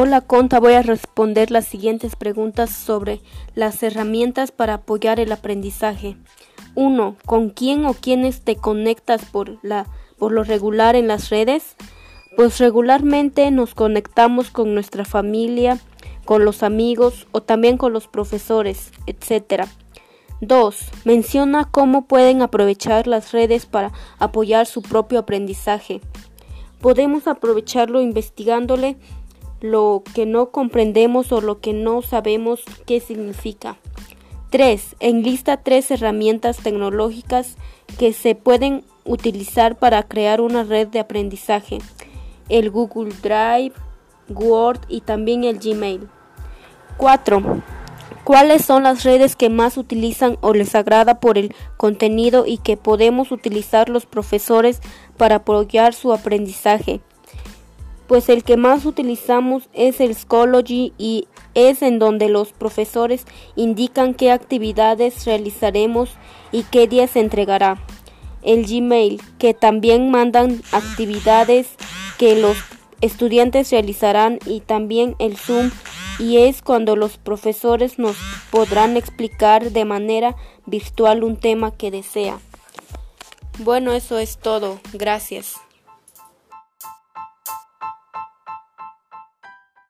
Hola Conta, voy a responder las siguientes preguntas sobre las herramientas para apoyar el aprendizaje. 1. ¿Con quién o quiénes te conectas por, la, por lo regular en las redes? Pues regularmente nos conectamos con nuestra familia, con los amigos o también con los profesores, etc. 2. Menciona cómo pueden aprovechar las redes para apoyar su propio aprendizaje. Podemos aprovecharlo investigándole lo que no comprendemos o lo que no sabemos qué significa. 3. Enlista tres herramientas tecnológicas que se pueden utilizar para crear una red de aprendizaje. El Google Drive, Word y también el Gmail. 4. ¿Cuáles son las redes que más utilizan o les agrada por el contenido y que podemos utilizar los profesores para apoyar su aprendizaje? Pues el que más utilizamos es el Schoology y es en donde los profesores indican qué actividades realizaremos y qué día se entregará. El Gmail, que también mandan actividades que los estudiantes realizarán y también el Zoom y es cuando los profesores nos podrán explicar de manera virtual un tema que desea. Bueno, eso es todo. Gracias.